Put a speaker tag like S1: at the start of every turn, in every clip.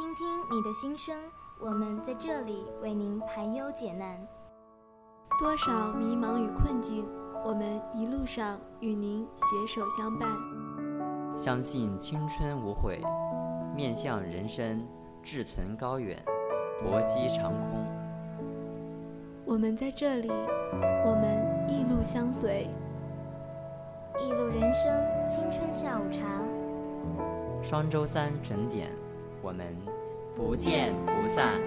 S1: 倾听你的心声，我们在这里为您排忧解难。
S2: 多少迷茫与困境，我们一路上与您携手相伴。
S3: 相信青春无悔，面向人生志存高远，搏击长空。
S2: 我们在这里，我们一路相随。
S1: 一路人生，青春下午茶。
S3: 双周三整点，我们不见不散。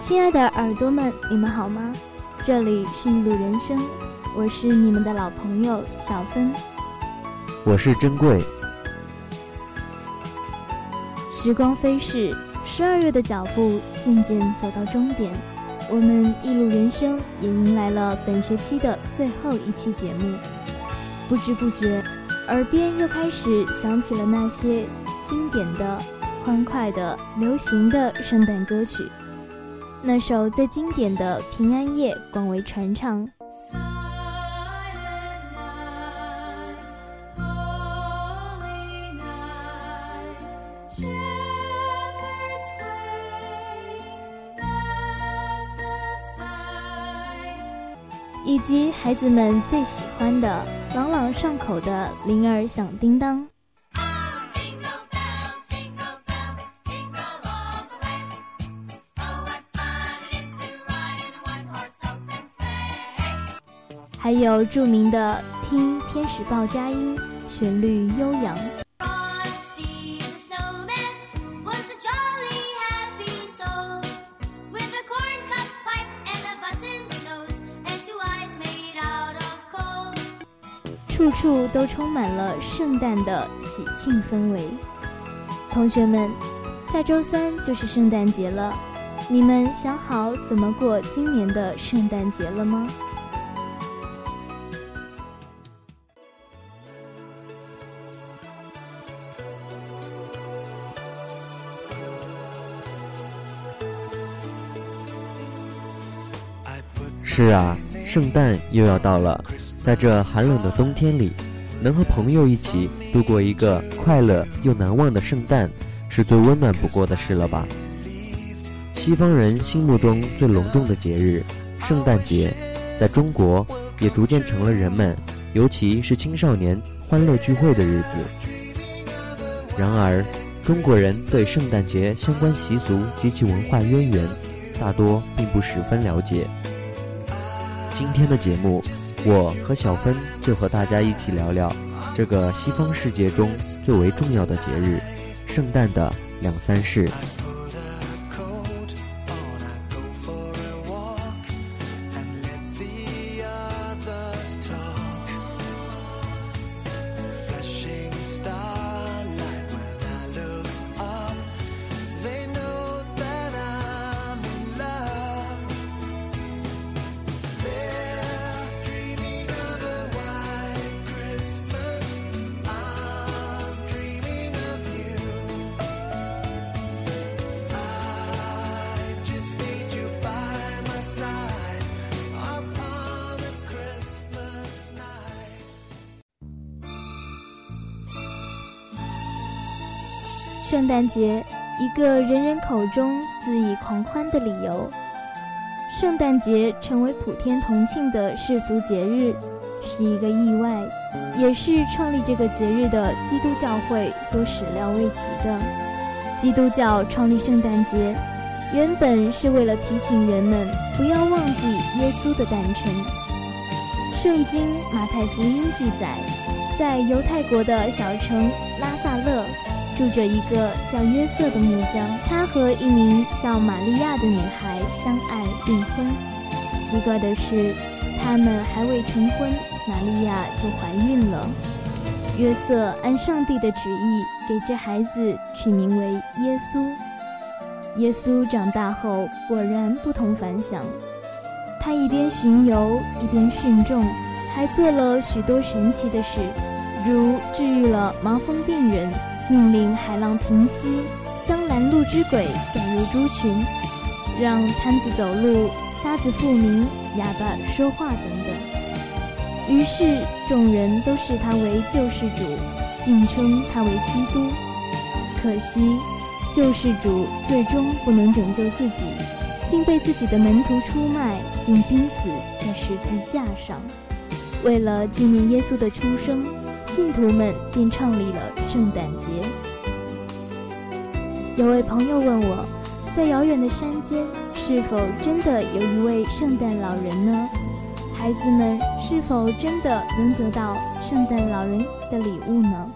S1: 亲爱的耳朵们，你们好吗？这里是一路人生，我是你们的老朋友小芬。
S4: 我是珍贵。
S1: 时光飞逝，十二月的脚步渐渐走到终点，我们一路人生也迎来了本学期的最后一期节目。不知不觉，耳边又开始响起了那些经典的、欢快的、流行的圣诞歌曲。那首最经典的《平安夜》广为传唱。以及孩子们最喜欢的、朗朗上口的《铃儿响叮当》。还有著名的《听天使报佳音》，旋律悠扬。处处都充满了圣诞的喜庆氛围。同学们，下周三就是圣诞节了，你们想好怎么过今年的圣诞节了吗？
S4: 是啊，圣诞又要到了，在这寒冷的冬天里，能和朋友一起度过一个快乐又难忘的圣诞，是最温暖不过的事了吧？西方人心目中最隆重的节日——圣诞节，在中国也逐渐成了人们，尤其是青少年欢乐聚会的日子。然而，中国人对圣诞节相关习俗及其文化渊源，大多并不十分了解。今天的节目，我和小芬就和大家一起聊聊这个西方世界中最为重要的节日——圣诞的两三事。
S1: 圣诞节，一个人人口中恣意狂欢的理由。圣诞节成为普天同庆的世俗节日，是一个意外，也是创立这个节日的基督教会所始料未及的。基督教创立圣诞节，原本是为了提醒人们不要忘记耶稣的诞辰。圣经马太福音记载，在犹太国的小城拉萨。住着一个叫约瑟的木匠，他和一名叫玛利亚的女孩相爱订婚。奇怪的是，他们还未成婚，玛利亚就怀孕了。约瑟按上帝的旨意给这孩子取名为耶稣。耶稣长大后果然不同凡响。他一边巡游，一边训众，还做了许多神奇的事，如治愈了麻风病人，命令海浪平息，将拦路之鬼赶入猪群，让瘫子走路，瞎子复明，哑巴说话等等。于是众人都视他为救世主，敬称他为基督。可惜，救世主最终不能拯救自己。竟被自己的门徒出卖，并钉死在十字架上。为了纪念耶稣的出生，信徒们便创立了圣诞节。有位朋友问我，在遥远的山间，是否真的有一位圣诞老人呢？孩子们是否真的能得到圣诞老人的礼物呢？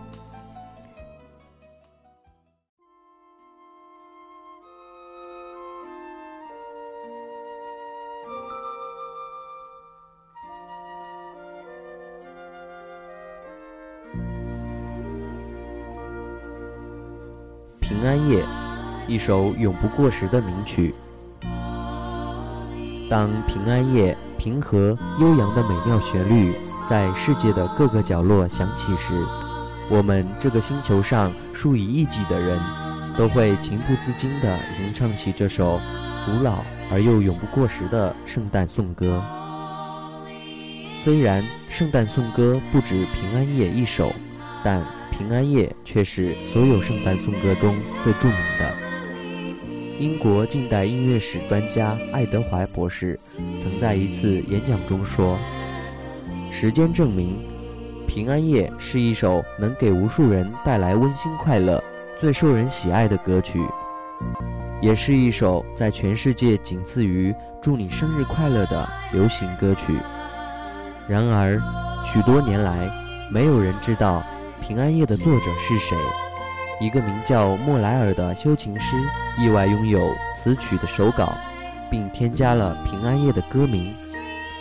S4: 平安夜，一首永不过时的名曲。当平安夜平和悠扬的美妙旋律在世界的各个角落响起时，我们这个星球上数以亿计的人，都会情不自禁地吟唱起这首古老而又永不过时的圣诞颂歌。虽然圣诞颂歌不止平安夜一首，但。平安夜却是所有圣诞颂歌中最著名的。英国近代音乐史专家爱德华博士曾在一次演讲中说：“时间证明，平安夜是一首能给无数人带来温馨快乐、最受人喜爱的歌曲，也是一首在全世界仅次于‘祝你生日快乐’的流行歌曲。然而，许多年来，没有人知道。”平安夜的作者是谁？一个名叫莫莱尔的修琴师意外拥有此曲的手稿，并添加了平安夜的歌名，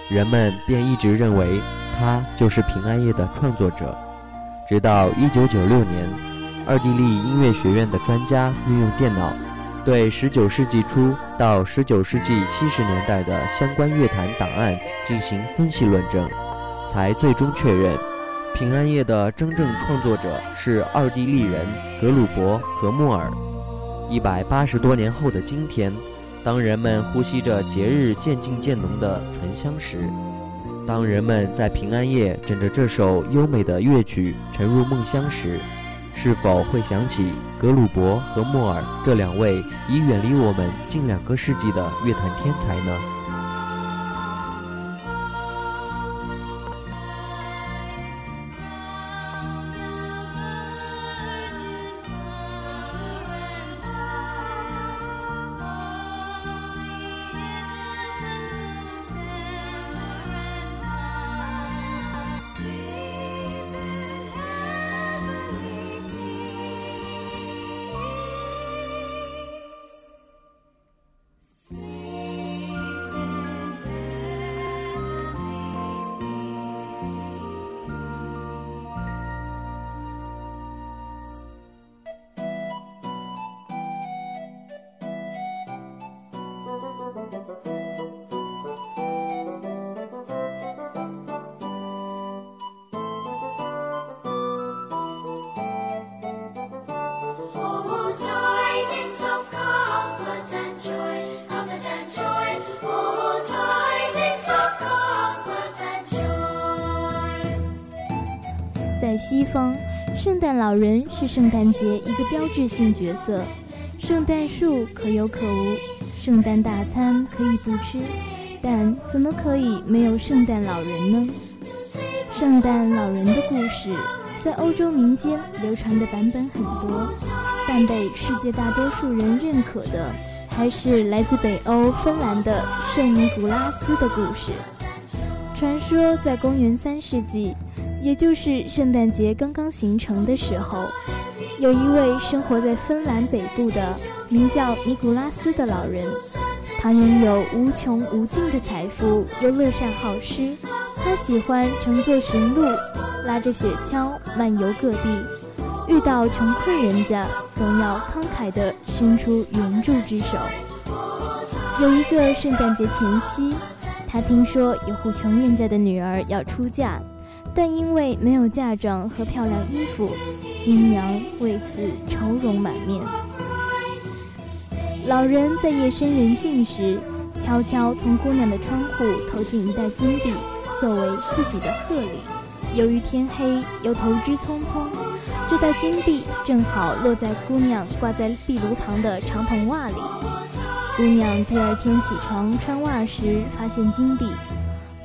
S4: 人们便一直认为他就是平安夜的创作者。直到1996年，奥地利音乐学院的专家运用电脑，对19世纪初到19世纪70年代的相关乐坛档案进行分析论证，才最终确认。平安夜的真正创作者是奥地利人格鲁伯和莫尔。一百八十多年后的今天，当人们呼吸着节日渐近渐浓的醇香时，当人们在平安夜枕着这首优美的乐曲沉入梦乡时，是否会想起格鲁伯和莫尔这两位已远离我们近两个世纪的乐坛天才呢？
S1: 在西方，圣诞老人是圣诞节一个标志性角色。圣诞树可有可无，圣诞大餐可以不吃，但怎么可以没有圣诞老人呢？圣诞老人的故事在欧洲民间流传的版本很多，但被世界大多数人认可的还是来自北欧芬兰的圣尼古拉斯的故事。传说在公元三世纪。也就是圣诞节刚刚形成的时候，有一位生活在芬兰北部的名叫尼古拉斯的老人，他拥有无穷无尽的财富，又乐善好施。他喜欢乘坐驯鹿，拉着雪橇漫游各地，遇到穷困人家，总要慷慨地伸出援助之手。有一个圣诞节前夕。他听说有户穷人家的女儿要出嫁，但因为没有嫁妆和漂亮衣服，新娘为此愁容满面。老人在夜深人静时，悄悄从姑娘的窗户投进一袋金币，作为自己的贺礼。由于天黑，又投之匆匆，这袋金币正好落在姑娘挂在壁炉旁的长筒袜里。姑娘第二天起床穿袜时，发现金币，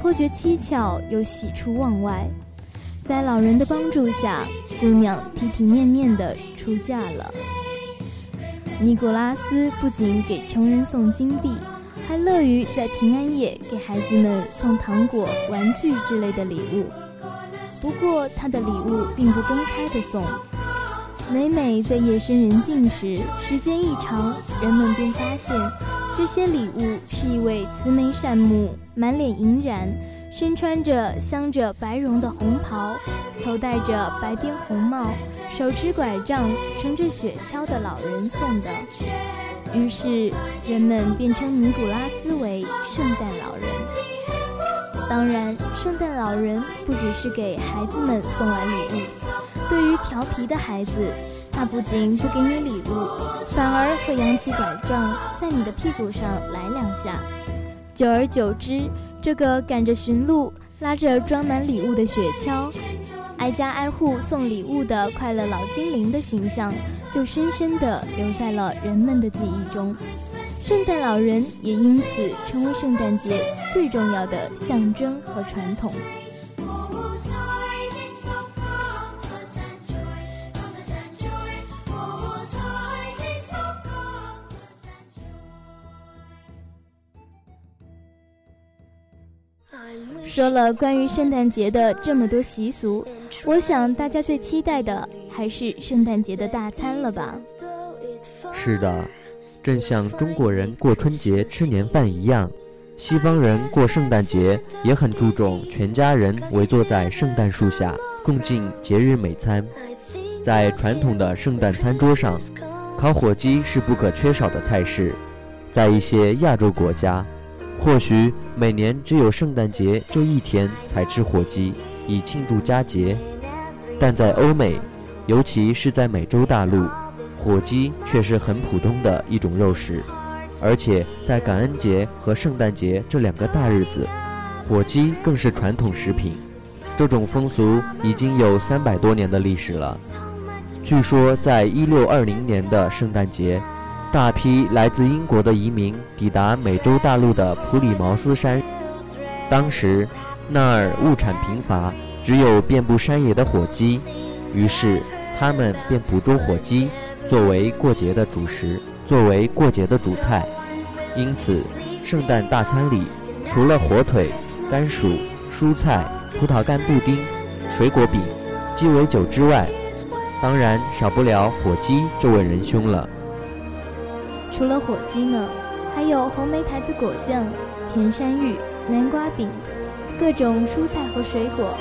S1: 颇觉蹊跷，又喜出望外。在老人的帮助下，姑娘体体面面地出嫁了。尼古拉斯不仅给穷人送金币，还乐于在平安夜给孩子们送糖果、玩具之类的礼物。不过，他的礼物并不公开的送。每每在夜深人静时，时间一长，人们便发现，这些礼物是一位慈眉善目、满脸银染。身穿着镶着白绒的红袍，头戴着白边红帽，手持拐杖，乘着雪橇的老人送的。于是人们便称尼古拉斯为圣诞老人。当然，圣诞老人不只是给孩子们送来礼物，对于调皮的孩子，他不仅不给你礼物，反而会扬起拐杖，在你的屁股上来两下。久而久之，这个赶着驯鹿、拉着装满礼物的雪橇、挨家挨户送礼物的快乐老精灵的形象，就深深地留在了人们的记忆中。圣诞老人也因此成为圣诞节最重要的象征和传统。说了关于圣诞节的这么多习俗，我想大家最期待的还是圣诞节的大餐了吧？
S4: 是的，正像中国人过春节吃年饭一样，西方人过圣诞节也很注重全家人围坐在圣诞树下共进节日美餐。在传统的圣诞餐桌上，烤火鸡是不可缺少的菜式。在一些亚洲国家。或许每年只有圣诞节这一天才吃火鸡，以庆祝佳节，但在欧美，尤其是在美洲大陆，火鸡却是很普通的一种肉食，而且在感恩节和圣诞节这两个大日子，火鸡更是传统食品。这种风俗已经有三百多年的历史了。据说，在一六二零年的圣诞节。大批来自英国的移民抵达美洲大陆的普里茅斯山，当时那儿物产贫乏，只有遍布山野的火鸡，于是他们便捕捉火鸡作为过节的主食，作为过节的主菜。因此，圣诞大餐里除了火腿、甘薯、蔬菜、葡萄干布丁、水果饼、鸡尾酒之外，当然少不了火鸡这位仁兄了。
S1: 除了火鸡呢，还有红莓台子果酱、甜山芋、南瓜饼、各种蔬菜和水果，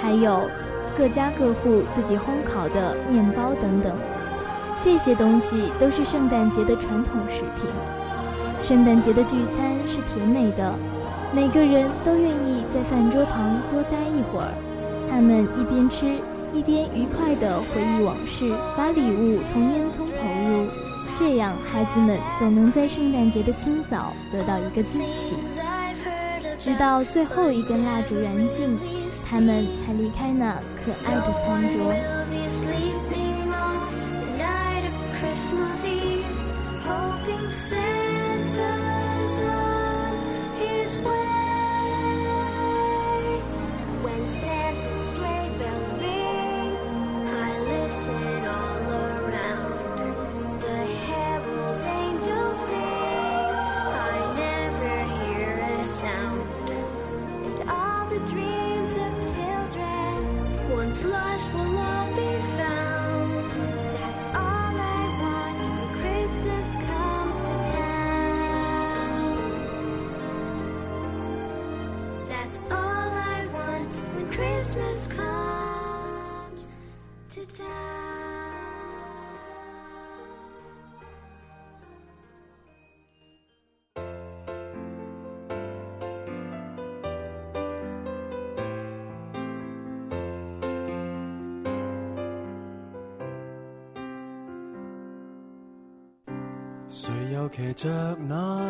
S1: 还有各家各户自己烘烤的面包等等。这些东西都是圣诞节的传统食品。圣诞节的聚餐是甜美的，每个人都愿意在饭桌旁多待一会儿。他们一边吃，一边愉快地回忆往事，把礼物从烟囱投入。这样，孩子们总能在圣诞节的清早得到一个惊喜。直到最后一根蜡烛燃尽，他们才离开那可爱的餐桌。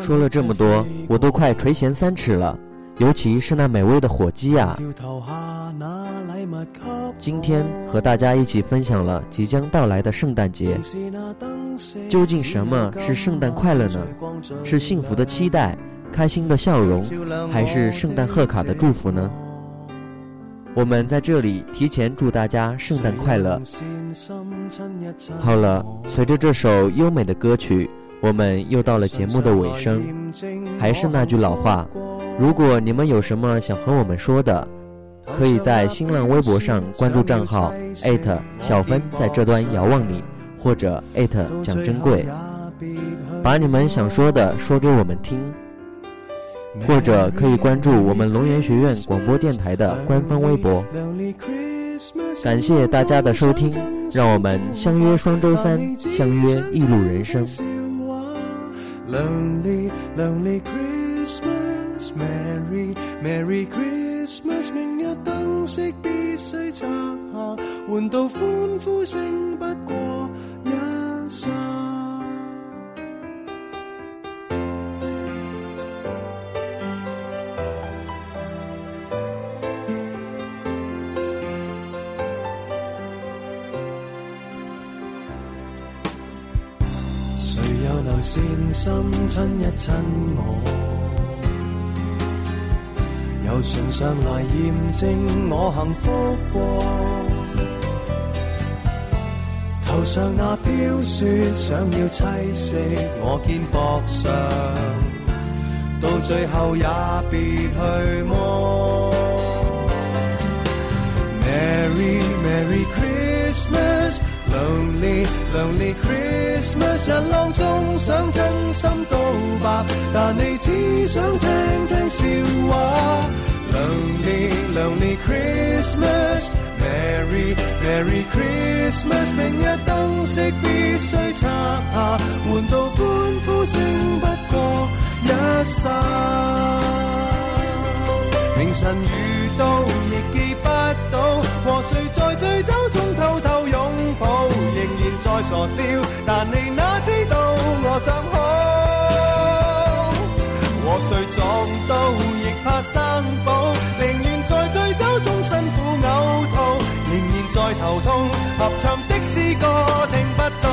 S5: 说了这么多，我都快垂涎三尺了。尤其是那美味的火鸡呀！今天和大家一起分享了即将到来的圣诞节。究竟什么是圣诞快乐呢？是幸福的期待、开心的笑容，还是圣诞贺卡的祝福呢？我们在这里提前祝大家圣诞快乐。好了，随着这首优美的歌曲，我们又到了节目的尾声。还是那句老话。如果你们有什么想和我们说的，可以在新浪微博上关注账号小芬在这端遥望你，或者蒋珍贵，把你们想说的说给我们听，或者可以关注我们龙岩学院广播电台的官方微博。感谢大家的收听，让我们相约双周三，相约一路人生。Lonely lonely christmas merry merry christmas 明日灯饰必须拆下换到欢呼声不过一刹心亲一亲我？又唇上来验证我幸福过，头上那飘雪想要栖息我肩膊上，到最后也别去摸。Merry Merry Christmas。Lonely Lonely Christmas，人浪中想真心告白，但你只想听听笑话。Lonely Lonely Christmas，Merry Merry Christmas，明日灯饰必须拆下，换到欢呼声不过一刹。明晨遇到亦记不到，和谁在醉酒中偷偷拥，仍然在傻笑，但你哪知道我想好。和谁撞到亦怕生保，宁愿在醉酒中辛苦呕吐，仍然在头痛，合唱的诗歌听不到。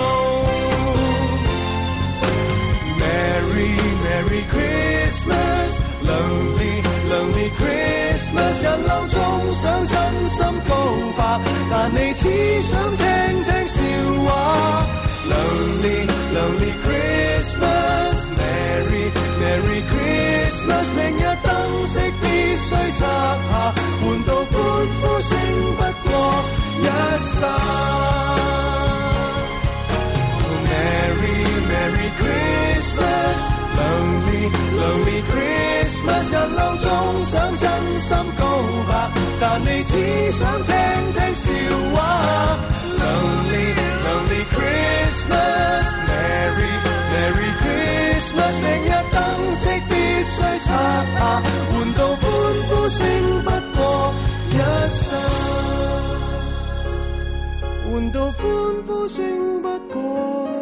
S5: Merry Merry Christmas，Lonely Lonely Christmas，人浪中想真心告白，但你只想听。Lonely Lonely Christmas，Merry Merry Christmas，明日灯饰必须拆下，换到欢呼声不过一刹。Merry Merry Christmas，Lonely Lonely Christmas，人浪中想真心告白，但你只想听 欢呼声不过。